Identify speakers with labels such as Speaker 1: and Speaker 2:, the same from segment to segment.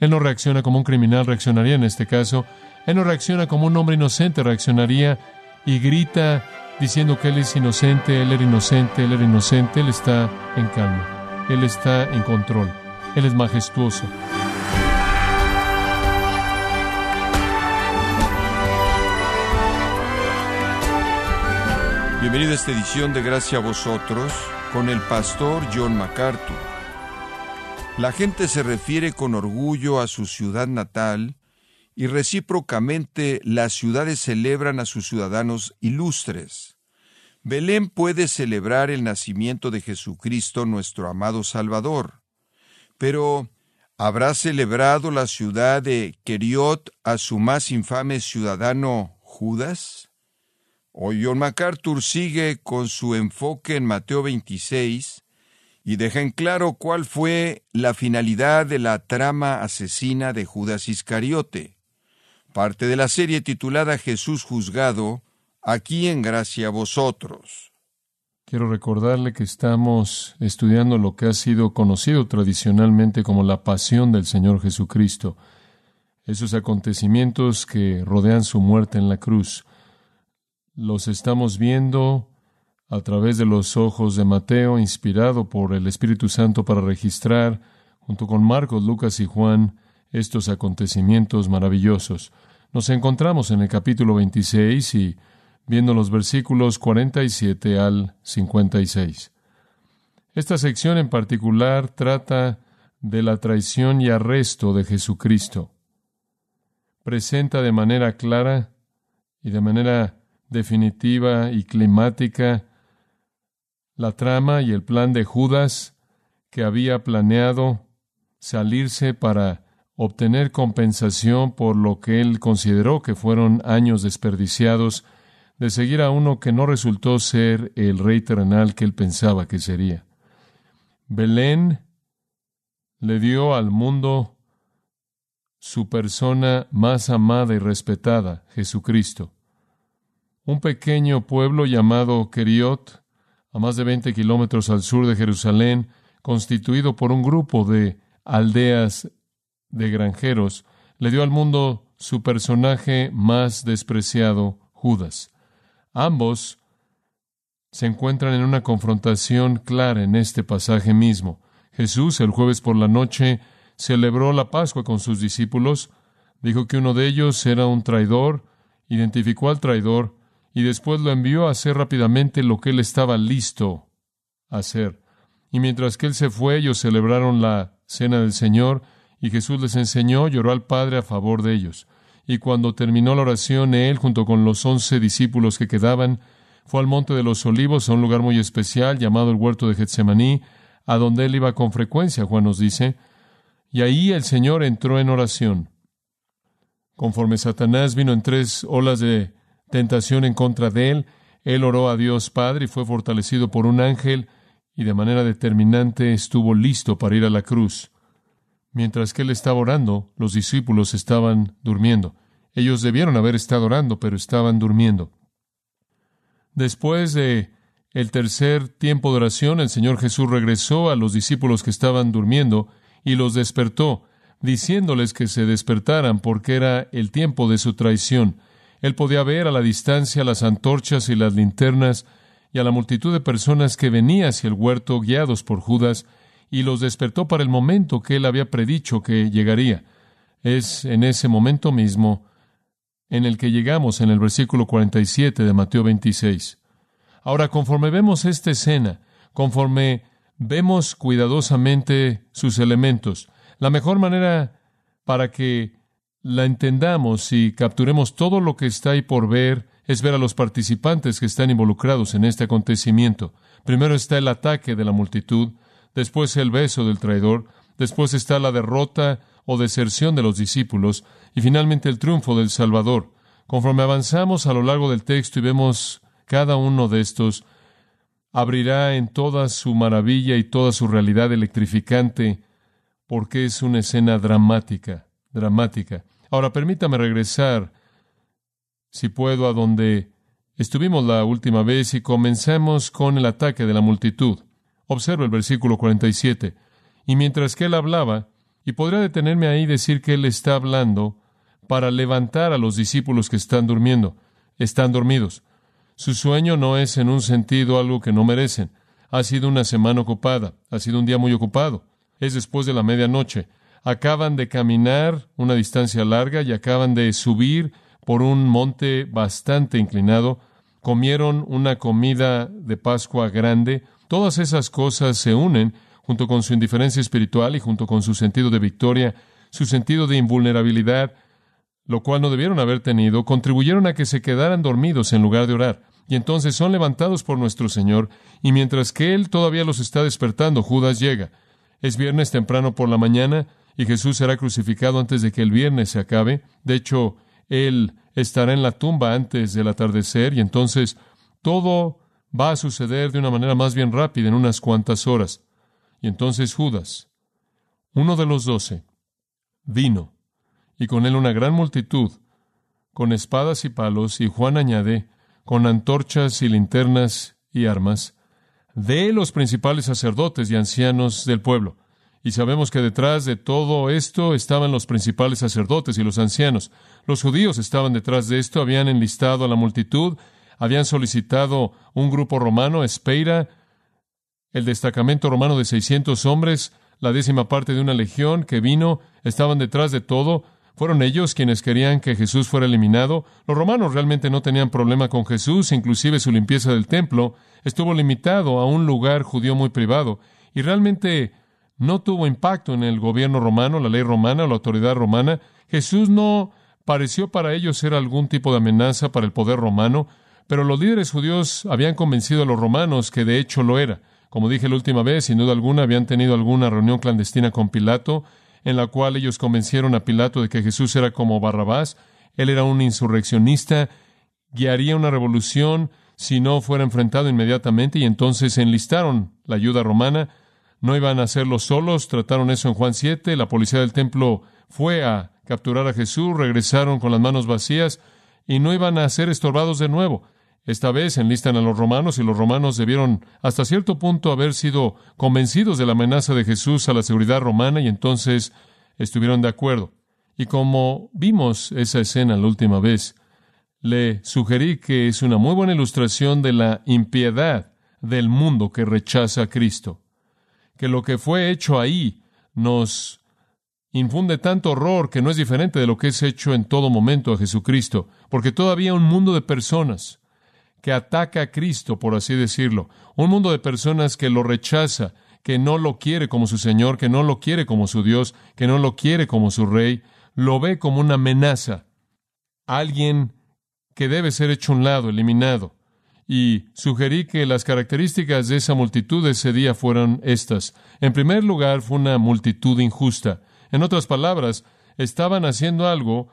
Speaker 1: Él no reacciona como un criminal reaccionaría en este caso. Él no reacciona como un hombre inocente reaccionaría y grita diciendo que Él es inocente, Él era inocente, Él era inocente. Él está en calma. Él está en control. Él es majestuoso.
Speaker 2: Bienvenido a esta edición de Gracia a vosotros con el pastor John MacArthur. La gente se refiere con orgullo a su ciudad natal y recíprocamente las ciudades celebran a sus ciudadanos ilustres. Belén puede celebrar el nacimiento de Jesucristo nuestro amado Salvador, pero ¿habrá celebrado la ciudad de Keriot a su más infame ciudadano Judas? Hoy John MacArthur sigue con su enfoque en Mateo 26 y deja en claro cuál fue la finalidad de la trama asesina de Judas Iscariote, parte de la serie titulada Jesús juzgado, aquí en gracia a vosotros.
Speaker 1: Quiero recordarle que estamos estudiando lo que ha sido conocido tradicionalmente como la pasión del Señor Jesucristo, esos acontecimientos que rodean su muerte en la cruz los estamos viendo a través de los ojos de Mateo, inspirado por el Espíritu Santo para registrar, junto con Marcos, Lucas y Juan, estos acontecimientos maravillosos. Nos encontramos en el capítulo 26 y viendo los versículos 47 al 56. Esta sección en particular trata de la traición y arresto de Jesucristo. Presenta de manera clara y de manera definitiva y climática la trama y el plan de Judas que había planeado salirse para obtener compensación por lo que él consideró que fueron años desperdiciados de seguir a uno que no resultó ser el rey terrenal que él pensaba que sería. Belén le dio al mundo su persona más amada y respetada, Jesucristo un pequeño pueblo llamado Keriot, a más de 20 kilómetros al sur de Jerusalén, constituido por un grupo de aldeas de granjeros, le dio al mundo su personaje más despreciado, Judas. Ambos se encuentran en una confrontación clara en este pasaje mismo. Jesús, el jueves por la noche, celebró la Pascua con sus discípulos, dijo que uno de ellos era un traidor, identificó al traidor, y después lo envió a hacer rápidamente lo que él estaba listo a hacer. Y mientras que él se fue, ellos celebraron la cena del Señor, y Jesús les enseñó, lloró al Padre a favor de ellos. Y cuando terminó la oración, él, junto con los once discípulos que quedaban, fue al Monte de los Olivos, a un lugar muy especial llamado el Huerto de Getsemaní, a donde él iba con frecuencia, Juan nos dice, y ahí el Señor entró en oración. Conforme Satanás vino en tres olas de tentación en contra de él, él oró a Dios Padre y fue fortalecido por un ángel y de manera determinante estuvo listo para ir a la cruz. Mientras que él estaba orando, los discípulos estaban durmiendo. Ellos debieron haber estado orando, pero estaban durmiendo. Después de el tercer tiempo de oración, el Señor Jesús regresó a los discípulos que estaban durmiendo y los despertó, diciéndoles que se despertaran porque era el tiempo de su traición. Él podía ver a la distancia las antorchas y las linternas y a la multitud de personas que venía hacia el huerto guiados por Judas, y los despertó para el momento que él había predicho que llegaría. Es en ese momento mismo en el que llegamos en el versículo 47 de Mateo 26. Ahora, conforme vemos esta escena, conforme vemos cuidadosamente sus elementos, la mejor manera para que la entendamos y capturemos todo lo que está ahí por ver, es ver a los participantes que están involucrados en este acontecimiento. Primero está el ataque de la multitud, después el beso del traidor, después está la derrota o deserción de los discípulos y finalmente el triunfo del Salvador. Conforme avanzamos a lo largo del texto y vemos cada uno de estos, abrirá en toda su maravilla y toda su realidad electrificante, porque es una escena dramática, dramática. Ahora permítame regresar, si puedo, a donde estuvimos la última vez y comencemos con el ataque de la multitud. Observa el versículo 47. Y mientras que él hablaba, Y podría detenerme ahí y decir que Él está hablando para levantar a los discípulos que están durmiendo. Están dormidos. Su sueño no es en un sentido algo que no merecen. Ha sido una semana ocupada, ha sido un día muy ocupado. Es después de la medianoche. Acaban de caminar una distancia larga y acaban de subir por un monte bastante inclinado. Comieron una comida de Pascua grande. Todas esas cosas se unen junto con su indiferencia espiritual y junto con su sentido de victoria, su sentido de invulnerabilidad, lo cual no debieron haber tenido, contribuyeron a que se quedaran dormidos en lugar de orar. Y entonces son levantados por nuestro Señor, y mientras que Él todavía los está despertando, Judas llega. Es viernes temprano por la mañana, y Jesús será crucificado antes de que el viernes se acabe. De hecho, Él estará en la tumba antes del atardecer, y entonces todo va a suceder de una manera más bien rápida en unas cuantas horas. Y entonces Judas, uno de los doce, vino, y con él una gran multitud, con espadas y palos, y Juan añade, con antorchas y linternas y armas, de los principales sacerdotes y ancianos del pueblo. Y sabemos que detrás de todo esto estaban los principales sacerdotes y los ancianos. Los judíos estaban detrás de esto, habían enlistado a la multitud, habían solicitado un grupo romano, Espeira, el destacamento romano de 600 hombres, la décima parte de una legión que vino, estaban detrás de todo. Fueron ellos quienes querían que Jesús fuera eliminado. Los romanos realmente no tenían problema con Jesús, inclusive su limpieza del templo estuvo limitado a un lugar judío muy privado y realmente no tuvo impacto en el gobierno romano, la ley romana, la autoridad romana. Jesús no pareció para ellos ser algún tipo de amenaza para el poder romano, pero los líderes judíos habían convencido a los romanos que de hecho lo era. Como dije la última vez, sin duda alguna habían tenido alguna reunión clandestina con Pilato, en la cual ellos convencieron a Pilato de que Jesús era como Barrabás, él era un insurreccionista, guiaría una revolución si no fuera enfrentado inmediatamente, y entonces enlistaron la ayuda romana. No iban a hacerlo solos, trataron eso en Juan 7, la policía del templo fue a capturar a Jesús, regresaron con las manos vacías y no iban a ser estorbados de nuevo. Esta vez enlistan a los romanos y los romanos debieron hasta cierto punto haber sido convencidos de la amenaza de Jesús a la seguridad romana y entonces estuvieron de acuerdo. Y como vimos esa escena la última vez, le sugerí que es una muy buena ilustración de la impiedad del mundo que rechaza a Cristo. Que lo que fue hecho ahí nos infunde tanto horror que no es diferente de lo que es hecho en todo momento a Jesucristo, porque todavía un mundo de personas que ataca a Cristo, por así decirlo. Un mundo de personas que lo rechaza, que no lo quiere como su Señor, que no lo quiere como su Dios, que no lo quiere como su Rey, lo ve como una amenaza. Alguien que debe ser hecho un lado, eliminado. Y sugerí que las características de esa multitud de ese día fueran estas. En primer lugar, fue una multitud injusta. En otras palabras, estaban haciendo algo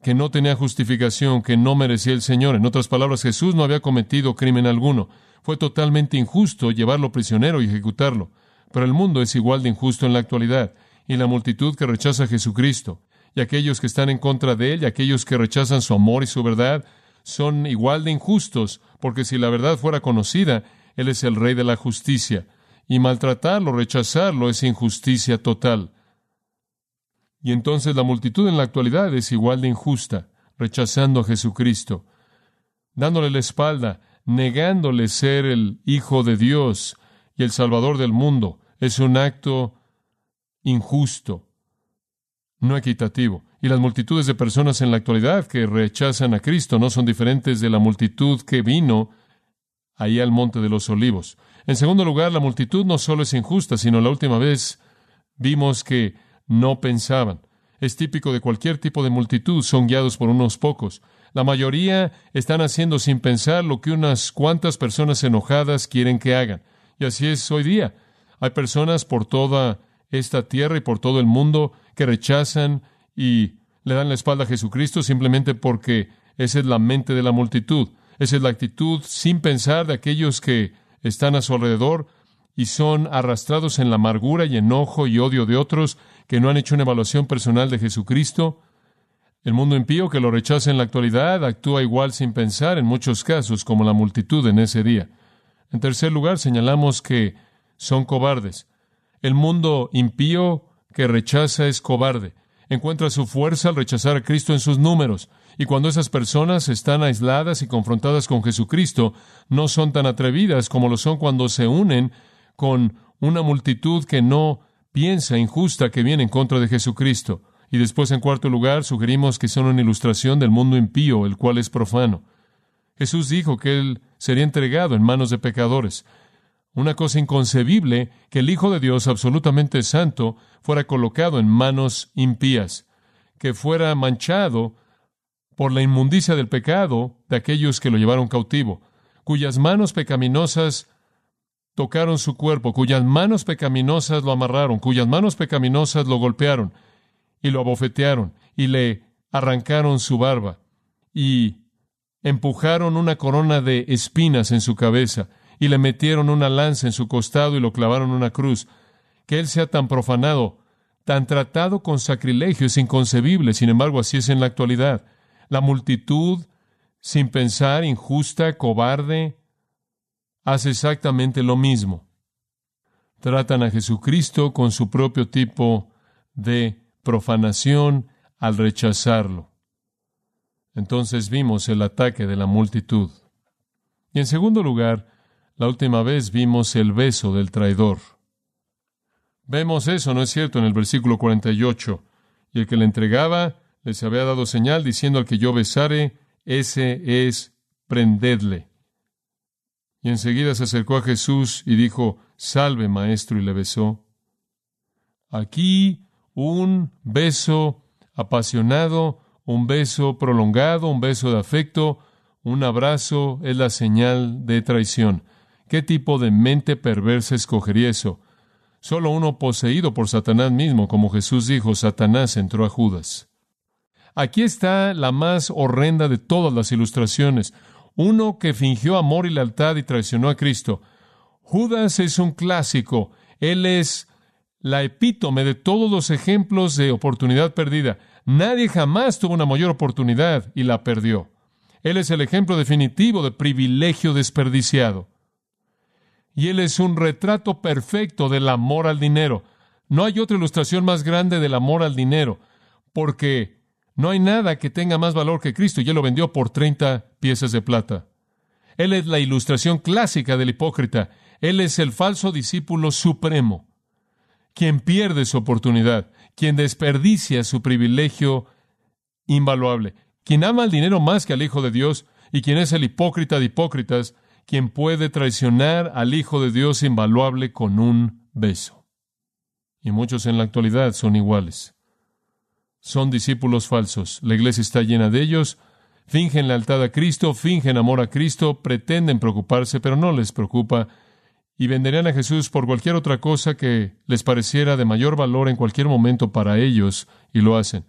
Speaker 1: que no tenía justificación, que no merecía el Señor. En otras palabras, Jesús no había cometido crimen alguno. Fue totalmente injusto llevarlo prisionero y ejecutarlo. Pero el mundo es igual de injusto en la actualidad, y la multitud que rechaza a Jesucristo, y aquellos que están en contra de Él, y aquellos que rechazan su amor y su verdad, son igual de injustos, porque si la verdad fuera conocida, Él es el Rey de la justicia, y maltratarlo, rechazarlo, es injusticia total. Y entonces la multitud en la actualidad es igual de injusta, rechazando a Jesucristo, dándole la espalda, negándole ser el Hijo de Dios y el Salvador del mundo. Es un acto injusto, no equitativo. Y las multitudes de personas en la actualidad que rechazan a Cristo no son diferentes de la multitud que vino ahí al Monte de los Olivos. En segundo lugar, la multitud no solo es injusta, sino la última vez vimos que no pensaban. Es típico de cualquier tipo de multitud, son guiados por unos pocos. La mayoría están haciendo sin pensar lo que unas cuantas personas enojadas quieren que hagan. Y así es hoy día. Hay personas por toda esta tierra y por todo el mundo que rechazan y le dan la espalda a Jesucristo simplemente porque esa es la mente de la multitud. Esa es la actitud sin pensar de aquellos que están a su alrededor y son arrastrados en la amargura y enojo y odio de otros que no han hecho una evaluación personal de Jesucristo. El mundo impío que lo rechaza en la actualidad actúa igual sin pensar en muchos casos como la multitud en ese día. En tercer lugar, señalamos que son cobardes. El mundo impío que rechaza es cobarde. Encuentra su fuerza al rechazar a Cristo en sus números. Y cuando esas personas están aisladas y confrontadas con Jesucristo, no son tan atrevidas como lo son cuando se unen con una multitud que no piensa injusta que viene en contra de Jesucristo. Y después, en cuarto lugar, sugerimos que son una ilustración del mundo impío, el cual es profano. Jesús dijo que Él sería entregado en manos de pecadores. Una cosa inconcebible que el Hijo de Dios absolutamente santo fuera colocado en manos impías, que fuera manchado por la inmundicia del pecado de aquellos que lo llevaron cautivo, cuyas manos pecaminosas tocaron su cuerpo, cuyas manos pecaminosas lo amarraron, cuyas manos pecaminosas lo golpearon y lo abofetearon y le arrancaron su barba y empujaron una corona de espinas en su cabeza y le metieron una lanza en su costado y lo clavaron en una cruz. Que él sea tan profanado, tan tratado con sacrilegio es inconcebible, sin embargo así es en la actualidad. La multitud, sin pensar, injusta, cobarde, hace exactamente lo mismo. Tratan a Jesucristo con su propio tipo de profanación al rechazarlo. Entonces vimos el ataque de la multitud. Y en segundo lugar, la última vez vimos el beso del traidor. Vemos eso, ¿no es cierto?, en el versículo 48. Y el que le entregaba les había dado señal diciendo al que yo besare, ese es prendedle. Y enseguida se acercó a Jesús y dijo, Salve, maestro, y le besó. Aquí un beso apasionado, un beso prolongado, un beso de afecto, un abrazo es la señal de traición. ¿Qué tipo de mente perversa escogería eso? Solo uno poseído por Satanás mismo, como Jesús dijo, Satanás entró a Judas. Aquí está la más horrenda de todas las ilustraciones. Uno que fingió amor y lealtad y traicionó a Cristo. Judas es un clásico. Él es la epítome de todos los ejemplos de oportunidad perdida. Nadie jamás tuvo una mayor oportunidad y la perdió. Él es el ejemplo definitivo de privilegio desperdiciado. Y él es un retrato perfecto del amor al dinero. No hay otra ilustración más grande del amor al dinero, porque no hay nada que tenga más valor que Cristo y él lo vendió por 30 piezas de plata. Él es la ilustración clásica del hipócrita. Él es el falso discípulo supremo quien pierde su oportunidad, quien desperdicia su privilegio invaluable, quien ama el dinero más que al Hijo de Dios y quien es el hipócrita de hipócritas, quien puede traicionar al Hijo de Dios invaluable con un beso. Y muchos en la actualidad son iguales. Son discípulos falsos. La iglesia está llena de ellos. Fingen lealtad a Cristo, fingen amor a Cristo, pretenden preocuparse, pero no les preocupa y venderían a Jesús por cualquier otra cosa que les pareciera de mayor valor en cualquier momento para ellos, y lo hacen.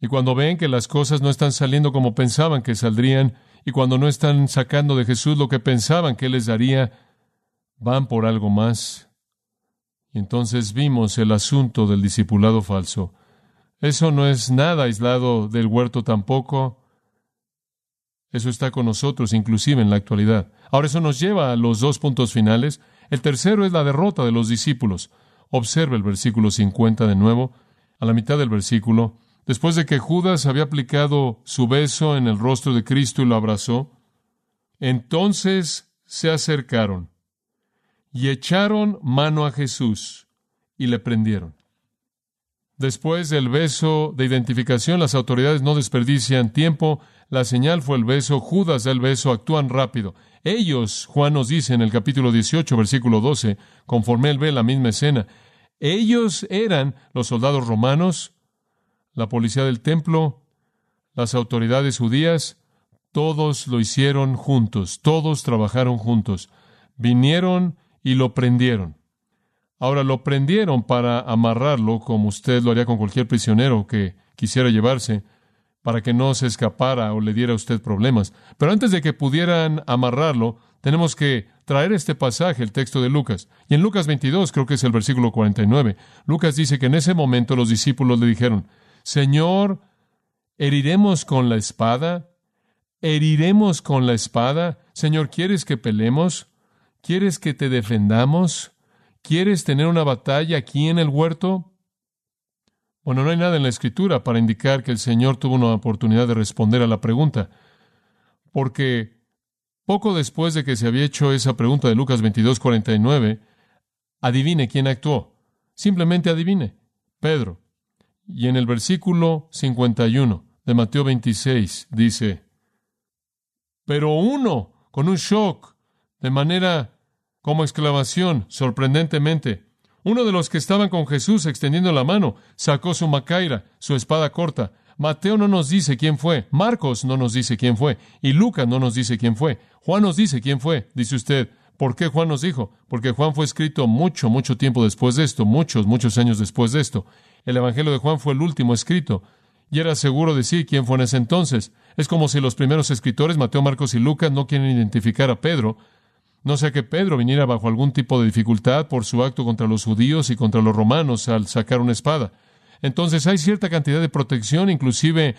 Speaker 1: Y cuando ven que las cosas no están saliendo como pensaban que saldrían, y cuando no están sacando de Jesús lo que pensaban que les daría, van por algo más. Y entonces vimos el asunto del discipulado falso. Eso no es nada aislado del huerto tampoco. Eso está con nosotros, inclusive en la actualidad. Ahora eso nos lleva a los dos puntos finales. El tercero es la derrota de los discípulos. Observe el versículo 50 de nuevo, a la mitad del versículo. Después de que Judas había aplicado su beso en el rostro de Cristo y lo abrazó, entonces se acercaron y echaron mano a Jesús y le prendieron. Después del beso de identificación, las autoridades no desperdician tiempo. La señal fue el beso. Judas da el beso. Actúan rápido. Ellos, Juan nos dice en el capítulo 18, versículo 12, conforme él ve la misma escena, ellos eran los soldados romanos, la policía del templo, las autoridades judías, todos lo hicieron juntos, todos trabajaron juntos, vinieron y lo prendieron. Ahora lo prendieron para amarrarlo, como usted lo haría con cualquier prisionero que quisiera llevarse, para que no se escapara o le diera a usted problemas. Pero antes de que pudieran amarrarlo, tenemos que traer este pasaje, el texto de Lucas. Y en Lucas 22, creo que es el versículo 49, Lucas dice que en ese momento los discípulos le dijeron, Señor, ¿heriremos con la espada? ¿Heriremos con la espada? Señor, ¿quieres que pelemos? ¿Quieres que te defendamos? ¿Quieres tener una batalla aquí en el huerto? Bueno, no hay nada en la escritura para indicar que el Señor tuvo una oportunidad de responder a la pregunta, porque poco después de que se había hecho esa pregunta de Lucas 22, 49, adivine quién actuó. Simplemente adivine. Pedro. Y en el versículo 51 de Mateo 26 dice, pero uno, con un shock, de manera como exclamación, sorprendentemente, uno de los que estaban con Jesús extendiendo la mano sacó su macaira, su espada corta. Mateo no nos dice quién fue, Marcos no nos dice quién fue, y Lucas no nos dice quién fue. Juan nos dice quién fue. Dice usted, ¿por qué Juan nos dijo? Porque Juan fue escrito mucho, mucho tiempo después de esto, muchos, muchos años después de esto. El Evangelio de Juan fue el último escrito, y era seguro decir quién fue en ese entonces. Es como si los primeros escritores, Mateo, Marcos y Lucas, no quieren identificar a Pedro, no sea que Pedro viniera bajo algún tipo de dificultad por su acto contra los judíos y contra los romanos al sacar una espada. Entonces hay cierta cantidad de protección, inclusive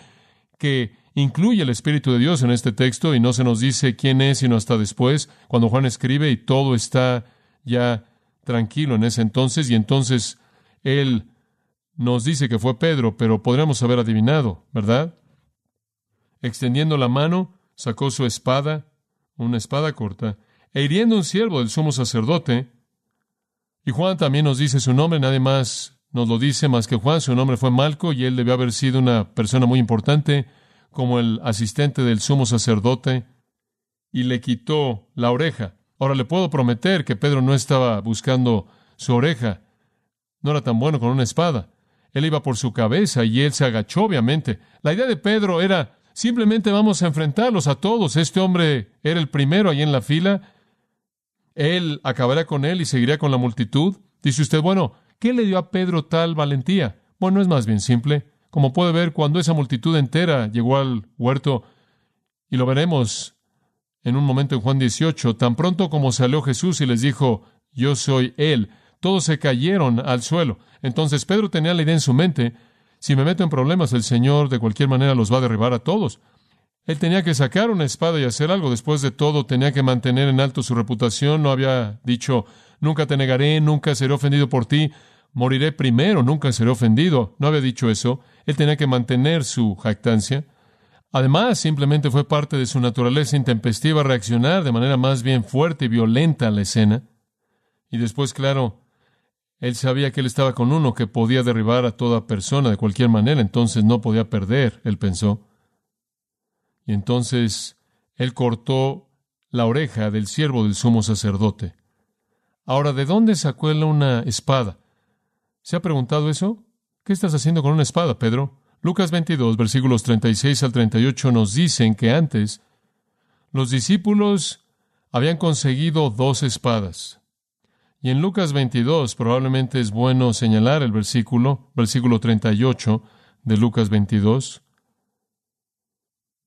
Speaker 1: que incluye el Espíritu de Dios en este texto y no se nos dice quién es sino hasta después, cuando Juan escribe y todo está ya tranquilo en ese entonces y entonces él nos dice que fue Pedro, pero podríamos haber adivinado, ¿verdad? Extendiendo la mano, sacó su espada, una espada corta, e hiriendo un siervo del sumo sacerdote. Y Juan también nos dice su nombre, nadie más nos lo dice más que Juan, su nombre fue Malco y él debió haber sido una persona muy importante como el asistente del sumo sacerdote y le quitó la oreja. Ahora le puedo prometer que Pedro no estaba buscando su oreja, no era tan bueno con una espada. Él iba por su cabeza y él se agachó, obviamente. La idea de Pedro era simplemente vamos a enfrentarlos a todos. Este hombre era el primero ahí en la fila él acabará con él y seguirá con la multitud. Dice usted, bueno, ¿qué le dio a Pedro tal valentía? Bueno, es más bien simple. Como puede ver, cuando esa multitud entera llegó al huerto, y lo veremos en un momento en Juan 18, tan pronto como salió Jesús y les dijo, yo soy Él, todos se cayeron al suelo. Entonces Pedro tenía la idea en su mente, si me meto en problemas, el Señor de cualquier manera los va a derribar a todos. Él tenía que sacar una espada y hacer algo. Después de todo, tenía que mantener en alto su reputación. No había dicho, nunca te negaré, nunca seré ofendido por ti, moriré primero, nunca seré ofendido. No había dicho eso. Él tenía que mantener su jactancia. Además, simplemente fue parte de su naturaleza intempestiva reaccionar de manera más bien fuerte y violenta a la escena. Y después, claro, él sabía que él estaba con uno que podía derribar a toda persona de cualquier manera, entonces no podía perder, él pensó. Y entonces él cortó la oreja del siervo del sumo sacerdote. Ahora, ¿de dónde sacó él una espada? ¿Se ha preguntado eso? ¿Qué estás haciendo con una espada, Pedro? Lucas 22, versículos 36 al 38 nos dicen que antes los discípulos habían conseguido dos espadas. Y en Lucas 22 probablemente es bueno señalar el versículo, versículo 38 de Lucas 22.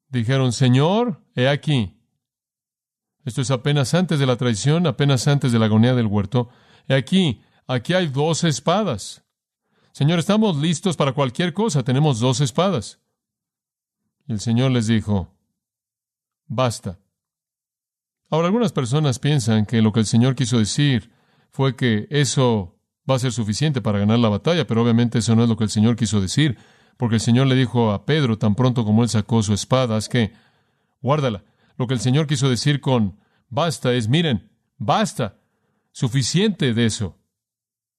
Speaker 1: Dijeron, Señor, he aquí. Esto es apenas antes de la traición, apenas antes de la agonía del huerto. He aquí, aquí hay dos espadas. Señor, estamos listos para cualquier cosa, tenemos dos espadas. Y el Señor les dijo, basta. Ahora, algunas personas piensan que lo que el Señor quiso decir fue que eso va a ser suficiente para ganar la batalla, pero obviamente eso no es lo que el Señor quiso decir porque el Señor le dijo a Pedro tan pronto como él sacó su espada, es que, guárdala. Lo que el Señor quiso decir con basta es, miren, basta, suficiente de eso.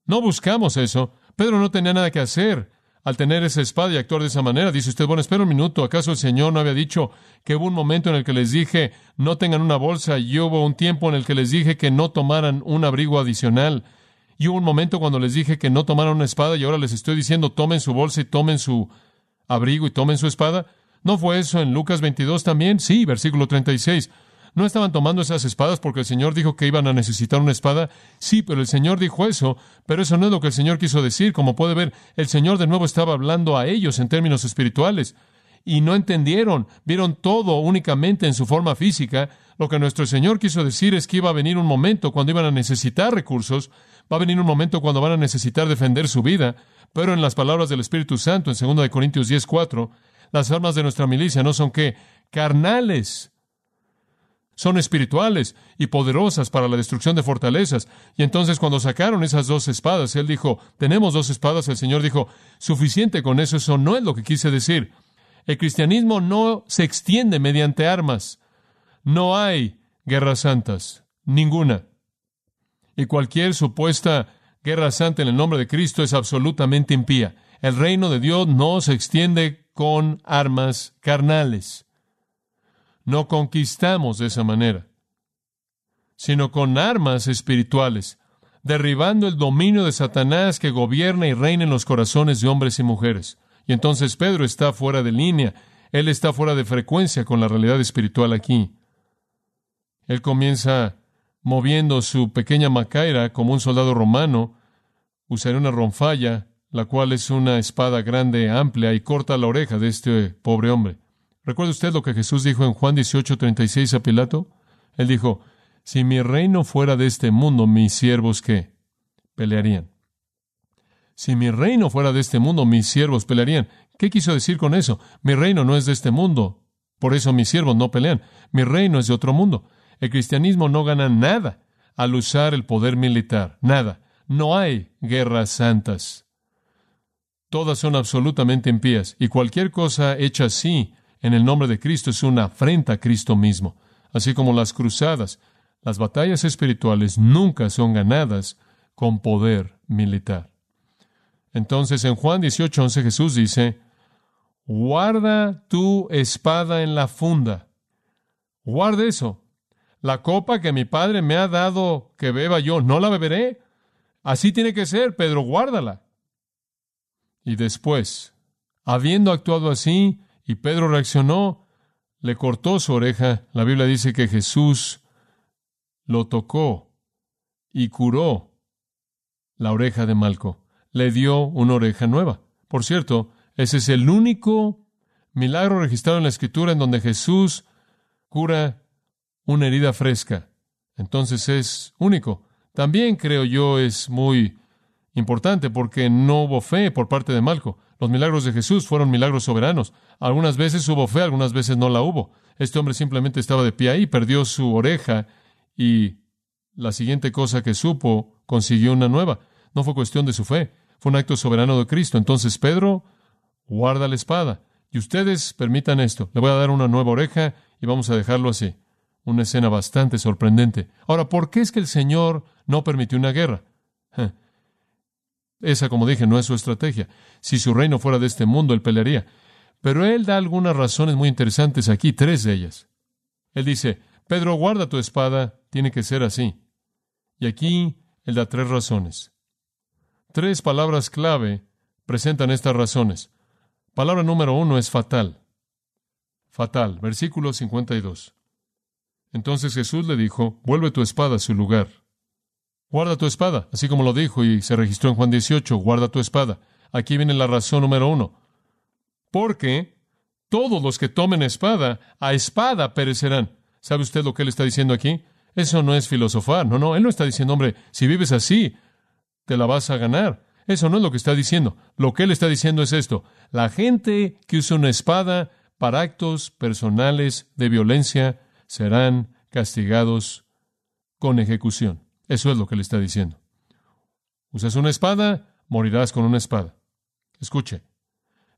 Speaker 1: No buscamos eso. Pedro no tenía nada que hacer al tener esa espada y actuar de esa manera. Dice usted, bueno, espera un minuto, ¿acaso el Señor no había dicho que hubo un momento en el que les dije no tengan una bolsa y hubo un tiempo en el que les dije que no tomaran un abrigo adicional? Y hubo un momento cuando les dije que no tomaran una espada y ahora les estoy diciendo tomen su bolsa y tomen su abrigo y tomen su espada. ¿No fue eso en Lucas 22 también? Sí, versículo 36. ¿No estaban tomando esas espadas porque el Señor dijo que iban a necesitar una espada? Sí, pero el Señor dijo eso, pero eso no es lo que el Señor quiso decir. Como puede ver, el Señor de nuevo estaba hablando a ellos en términos espirituales y no entendieron, vieron todo únicamente en su forma física. Lo que nuestro Señor quiso decir es que iba a venir un momento cuando iban a necesitar recursos Va a venir un momento cuando van a necesitar defender su vida, pero en las palabras del Espíritu Santo, en 2 Corintios 10, 4, las armas de nuestra milicia no son que carnales, son espirituales y poderosas para la destrucción de fortalezas. Y entonces cuando sacaron esas dos espadas, él dijo, tenemos dos espadas, el Señor dijo, suficiente con eso, eso no es lo que quise decir. El cristianismo no se extiende mediante armas. No hay guerras santas, ninguna. Y cualquier supuesta guerra santa en el nombre de Cristo es absolutamente impía. El reino de Dios no se extiende con armas carnales. No conquistamos de esa manera, sino con armas espirituales, derribando el dominio de Satanás que gobierna y reina en los corazones de hombres y mujeres. Y entonces Pedro está fuera de línea, él está fuera de frecuencia con la realidad espiritual aquí. Él comienza moviendo su pequeña macaira como un soldado romano, usará una ronfalla, la cual es una espada grande, amplia, y corta la oreja de este pobre hombre. ¿Recuerda usted lo que Jesús dijo en Juan 18, 36 a Pilato? Él dijo, si mi reino fuera de este mundo, mis siervos qué? Pelearían. Si mi reino fuera de este mundo, mis siervos pelearían. ¿Qué quiso decir con eso? Mi reino no es de este mundo, por eso mis siervos no pelean. Mi reino es de otro mundo. El cristianismo no gana nada al usar el poder militar, nada. No hay guerras santas. Todas son absolutamente impías, y cualquier cosa hecha así en el nombre de Cristo es una afrenta a Cristo mismo, así como las cruzadas. Las batallas espirituales nunca son ganadas con poder militar. Entonces en Juan 18:11 Jesús dice, guarda tu espada en la funda. Guarda eso. La copa que mi Padre me ha dado que beba yo, no la beberé. Así tiene que ser, Pedro, guárdala. Y después, habiendo actuado así, y Pedro reaccionó, le cortó su oreja. La Biblia dice que Jesús lo tocó y curó la oreja de Malco. Le dio una oreja nueva. Por cierto, ese es el único milagro registrado en la Escritura en donde Jesús cura una herida fresca. Entonces es único. También creo yo es muy importante porque no hubo fe por parte de Malco. Los milagros de Jesús fueron milagros soberanos. Algunas veces hubo fe, algunas veces no la hubo. Este hombre simplemente estaba de pie ahí, perdió su oreja y la siguiente cosa que supo consiguió una nueva. No fue cuestión de su fe, fue un acto soberano de Cristo. Entonces Pedro guarda la espada. Y ustedes permitan esto. Le voy a dar una nueva oreja y vamos a dejarlo así. Una escena bastante sorprendente. Ahora, ¿por qué es que el Señor no permitió una guerra? Esa, como dije, no es su estrategia. Si su reino fuera de este mundo, él pelearía. Pero él da algunas razones muy interesantes aquí, tres de ellas. Él dice, Pedro, guarda tu espada, tiene que ser así. Y aquí él da tres razones. Tres palabras clave presentan estas razones. Palabra número uno es fatal. Fatal. Versículo 52. Entonces Jesús le dijo, vuelve tu espada a su lugar. Guarda tu espada, así como lo dijo y se registró en Juan 18, guarda tu espada. Aquí viene la razón número uno. Porque todos los que tomen espada, a espada perecerán. ¿Sabe usted lo que él está diciendo aquí? Eso no es filosofar, no, no, él no está diciendo, hombre, si vives así, te la vas a ganar. Eso no es lo que está diciendo. Lo que él está diciendo es esto. La gente que usa una espada para actos personales de violencia serán castigados con ejecución. Eso es lo que le está diciendo. Usas una espada, morirás con una espada. Escuche,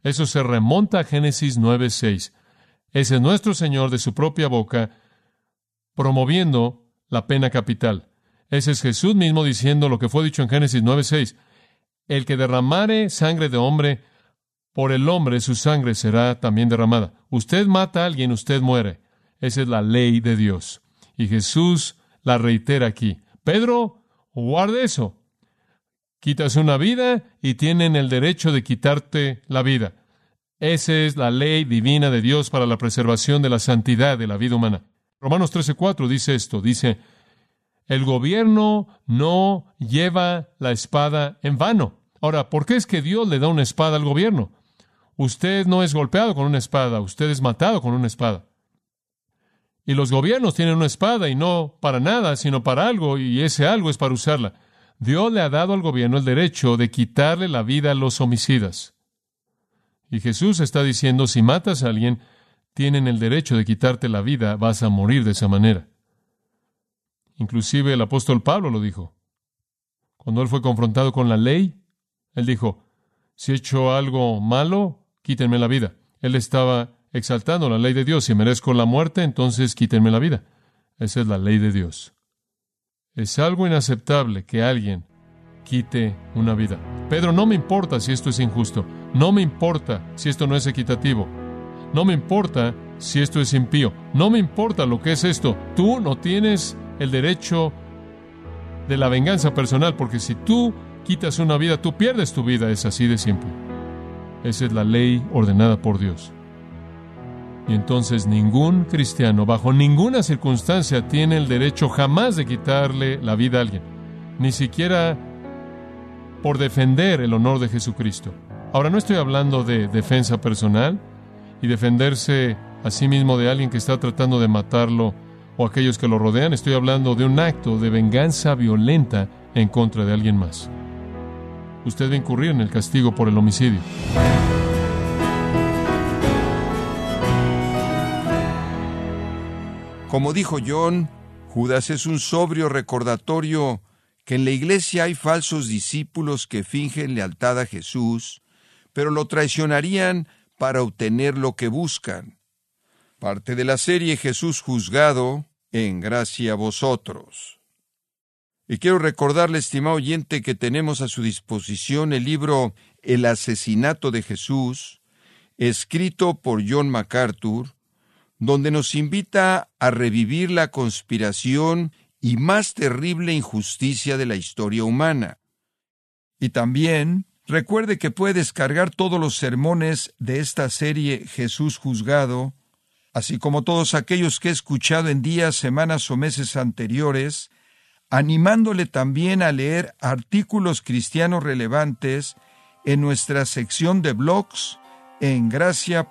Speaker 1: eso se remonta a Génesis 9:6. Ese es nuestro Señor de su propia boca promoviendo la pena capital. Ese es Jesús mismo diciendo lo que fue dicho en Génesis 9:6. El que derramare sangre de hombre, por el hombre su sangre será también derramada. Usted mata a alguien, usted muere. Esa es la ley de Dios. Y Jesús la reitera aquí. Pedro, guarde eso. Quitas una vida y tienen el derecho de quitarte la vida. Esa es la ley divina de Dios para la preservación de la santidad de la vida humana. Romanos 13:4 dice esto, dice, el gobierno no lleva la espada en vano. Ahora, ¿por qué es que Dios le da una espada al gobierno? Usted no es golpeado con una espada, usted es matado con una espada. Y los gobiernos tienen una espada y no para nada, sino para algo, y ese algo es para usarla. Dios le ha dado al gobierno el derecho de quitarle la vida a los homicidas. Y Jesús está diciendo, si matas a alguien, tienen el derecho de quitarte la vida, vas a morir de esa manera. Inclusive el apóstol Pablo lo dijo. Cuando él fue confrontado con la ley, él dijo, si he hecho algo malo, quítenme la vida. Él estaba exaltando la ley de Dios. Si merezco la muerte, entonces quítenme la vida. Esa es la ley de Dios. Es algo inaceptable que alguien quite una vida. Pedro, no me importa si esto es injusto. No me importa si esto no es equitativo. No me importa si esto es impío. No me importa lo que es esto. Tú no tienes el derecho de la venganza personal, porque si tú quitas una vida, tú pierdes tu vida. Es así de simple. Esa es la ley ordenada por Dios. Y entonces ningún cristiano, bajo ninguna circunstancia, tiene el derecho jamás de quitarle la vida a alguien, ni siquiera por defender el honor de Jesucristo. Ahora no estoy hablando de defensa personal y defenderse a sí mismo de alguien que está tratando de matarlo o aquellos que lo rodean, estoy hablando de un acto de venganza violenta en contra de alguien más. Usted va a incurrir en el castigo por el homicidio.
Speaker 2: Como dijo John, Judas es un sobrio recordatorio que en la iglesia hay falsos discípulos que fingen lealtad a Jesús, pero lo traicionarían para obtener lo que buscan. Parte de la serie Jesús juzgado, en gracia a vosotros. Y quiero recordarle, estimado oyente, que tenemos a su disposición el libro El asesinato de Jesús, escrito por John MacArthur, donde nos invita a revivir la conspiración y más terrible injusticia de la historia humana. Y también recuerde que puede descargar todos los sermones de esta serie Jesús juzgado, así como todos aquellos que he escuchado en días, semanas o meses anteriores, animándole también a leer artículos cristianos relevantes en nuestra sección de blogs en gracia.org.